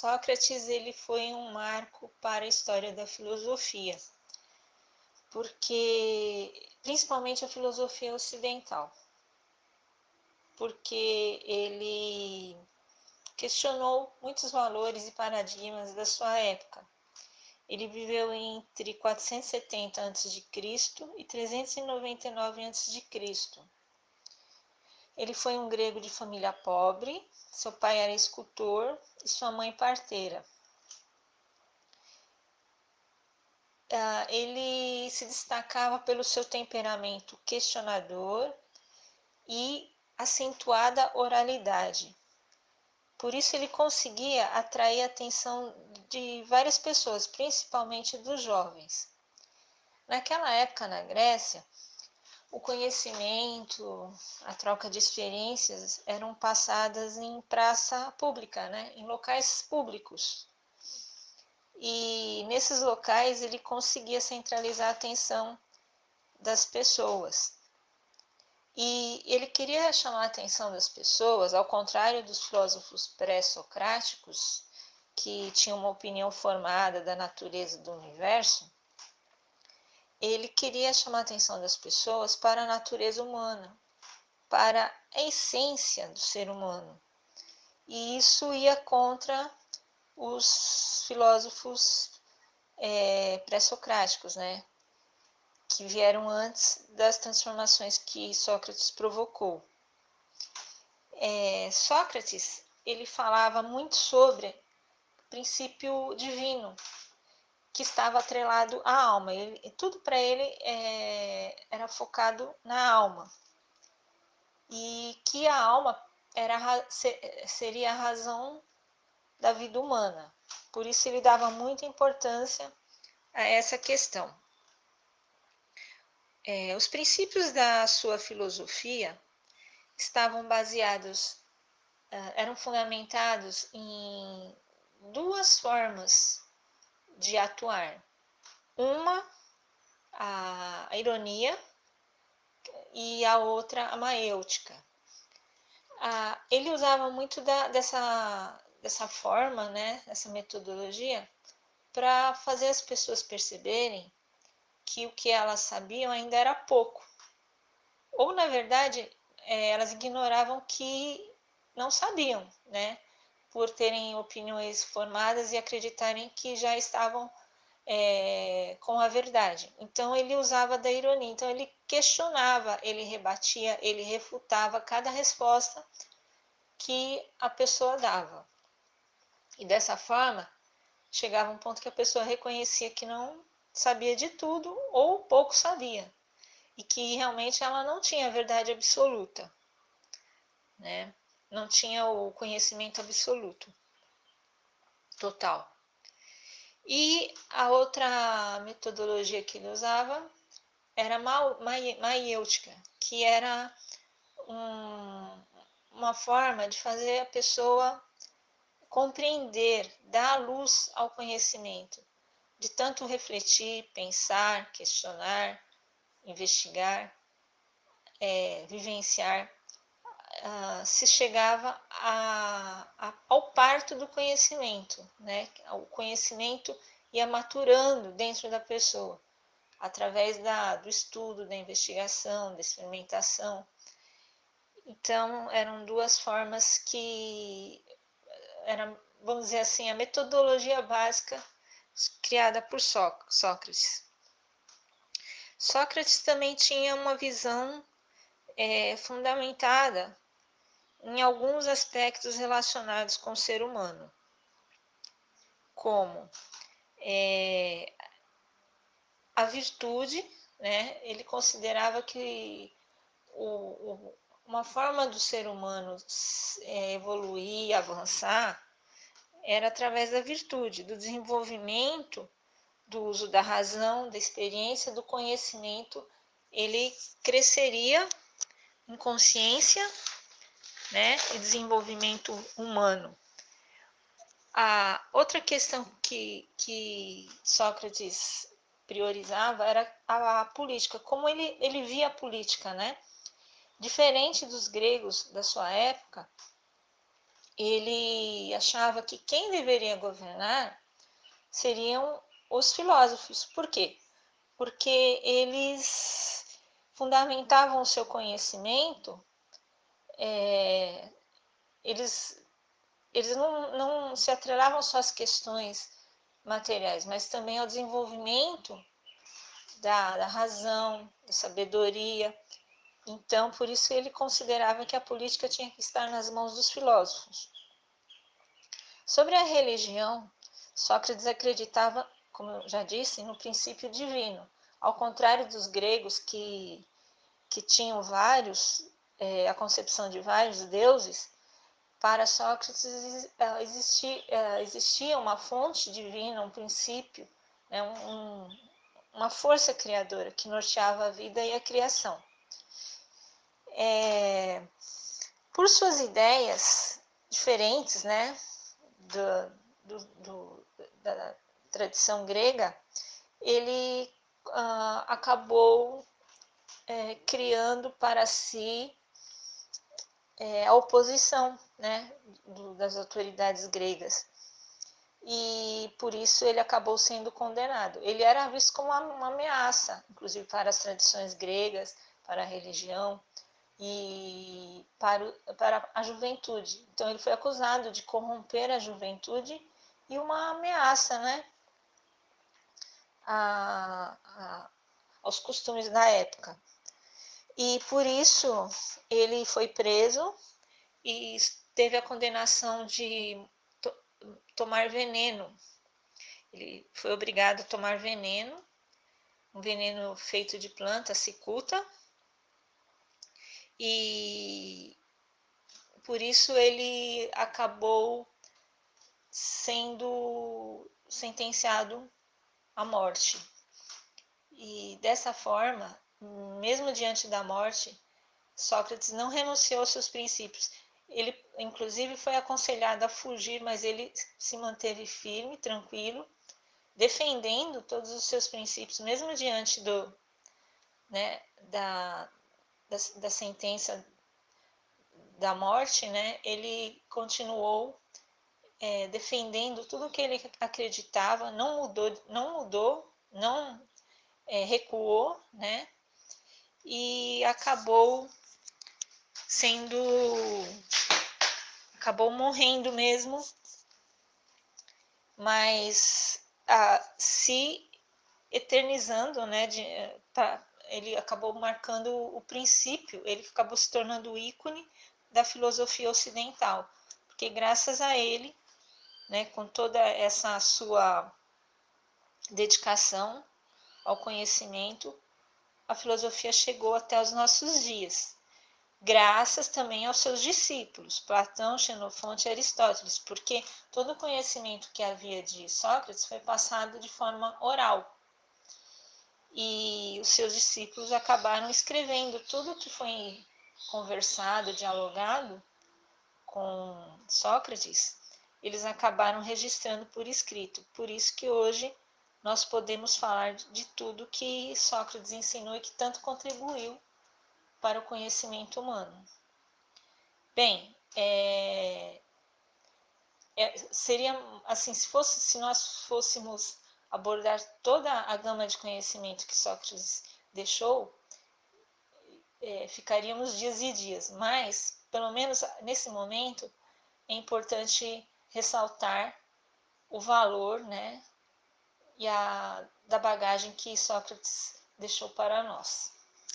Sócrates ele foi um marco para a história da filosofia, porque principalmente a filosofia ocidental, porque ele questionou muitos valores e paradigmas da sua época. Ele viveu entre 470 a.C. e 399 a.C. Ele foi um grego de família pobre, seu pai era escultor e sua mãe parteira. Uh, ele se destacava pelo seu temperamento questionador e acentuada oralidade. Por isso ele conseguia atrair a atenção de várias pessoas, principalmente dos jovens. Naquela época na Grécia, o conhecimento, a troca de experiências eram passadas em praça pública, né? em locais públicos. E nesses locais ele conseguia centralizar a atenção das pessoas. E ele queria chamar a atenção das pessoas, ao contrário dos filósofos pré-socráticos, que tinham uma opinião formada da natureza do universo, ele queria chamar a atenção das pessoas para a natureza humana, para a essência do ser humano. E isso ia contra os filósofos é, pré-socráticos, né? Que vieram antes das transformações que Sócrates provocou. É, Sócrates ele falava muito sobre princípio divino, que estava atrelado à alma. Ele, tudo para ele é, era focado na alma. E que a alma era, seria a razão da vida humana. Por isso ele dava muita importância a essa questão. É, os princípios da sua filosofia estavam baseados, ah, eram fundamentados em duas formas de atuar. Uma, a, ironia, e a outra, a maêutica. Ah, ele usava muito da, dessa, dessa forma, né, essa metodologia, para fazer as pessoas perceberem que o que elas sabiam ainda era pouco. Ou, na verdade, é, elas ignoravam que não sabiam, né? Por terem opiniões formadas e acreditarem que já estavam é, com a verdade. Então ele usava da ironia, então ele questionava, ele rebatia, ele refutava cada resposta que a pessoa dava. E dessa forma, chegava um ponto que a pessoa reconhecia que não sabia de tudo ou pouco sabia e que realmente ela não tinha a verdade absoluta, né? Não tinha o conhecimento absoluto, total. E a outra metodologia que ele usava era maiêutica, que era um, uma forma de fazer a pessoa compreender, dar luz ao conhecimento, de tanto refletir, pensar, questionar, investigar, é, vivenciar uh, se chegava a, a, ao parto do conhecimento, né? O conhecimento ia maturando dentro da pessoa, através da, do estudo, da investigação, da experimentação. Então, eram duas formas que era, vamos dizer assim, a metodologia básica criada por Sócrates. Sócrates também tinha uma visão é, fundamentada em alguns aspectos relacionados com o ser humano, como é, a virtude, né? ele considerava que o, o, uma forma do ser humano é, evoluir, avançar, era através da virtude, do desenvolvimento, do uso da razão, da experiência, do conhecimento, ele cresceria em consciência né, e desenvolvimento humano. A outra questão que, que Sócrates priorizava era a, a, política, como ele, ele via a política, né? Diferente dos gregos da sua época, ele achava que quem deveria governar seriam os filósofos. Por quê? Porque eles fundamentavam o seu conhecimento, é, eles, eles não, não se atrelavam só às questões materiais, mas também ao desenvolvimento da, da razão, da sabedoria. Então, por isso ele considerava que a política tinha que estar nas mãos dos filósofos. Sobre a religião, Sócrates acreditava, como eu já disse, no princípio divino. Ao contrário dos gregos que, que tinham vários, é, a concepção de vários deuses, para Sócrates existia, é, existia uma fonte divina, um princípio, né, um, uma força criadora que norteava a vida e a criação. É, por suas ideias diferentes, né, do, do, do, da tradição grega, ele uh, acabou é, criando para si é, a oposição né, do, das autoridades gregas. E por isso ele acabou sendo condenado. Ele era visto como uma, uma ameaça, inclusive para as tradições gregas, para a religião e para, para a juventude. Então ele foi acusado de corromper a juventude e uma ameaça né, a, a, aos costumes da época. E por isso ele foi preso e teve a condenação de to tomar veneno. Ele foi obrigado a tomar veneno, um veneno feito de planta cicuta, e por isso ele acabou sendo sentenciado à morte. E dessa forma, mesmo diante da morte, Sócrates não renunciou aos seus princípios. Ele, inclusive, foi aconselhado a fugir, mas ele se manteve firme, tranquilo, defendendo todos os seus princípios, mesmo diante do, né, da, da, da sentença da morte, né, ele continuou é, defendendo tudo que ele acreditava, não mudou, não mudou, não é, recuou, né? E acabou sendo, acabou morrendo mesmo, mas ah, se eternizando, né? De, pra, ele acabou marcando o princípio, ele acabou se tornando o ícone da filosofia ocidental, porque graças a ele né, com toda essa sua dedicação ao conhecimento, a filosofia chegou até os nossos dias, graças também aos seus discípulos, Platão, Xenofonte e Aristóteles, porque todo o conhecimento que havia de Sócrates foi passado de forma oral. E os seus discípulos acabaram escrevendo tudo o que foi conversado, dialogado com Sócrates eles acabaram registrando por escrito. Por isso que hoje nós podemos falar de tudo que Sócrates ensinou e que tanto contribuiu para o conhecimento humano. Bem, é, é, seria assim, se fosse, se nós fôssemos abordar toda a gama de conhecimento que Sócrates deixou, é, ficaríamos dias e dias. Mas, pelo menos nesse momento, é importante ressaltar o valor né, e a, da bagagem que Sócrates deixou para nós.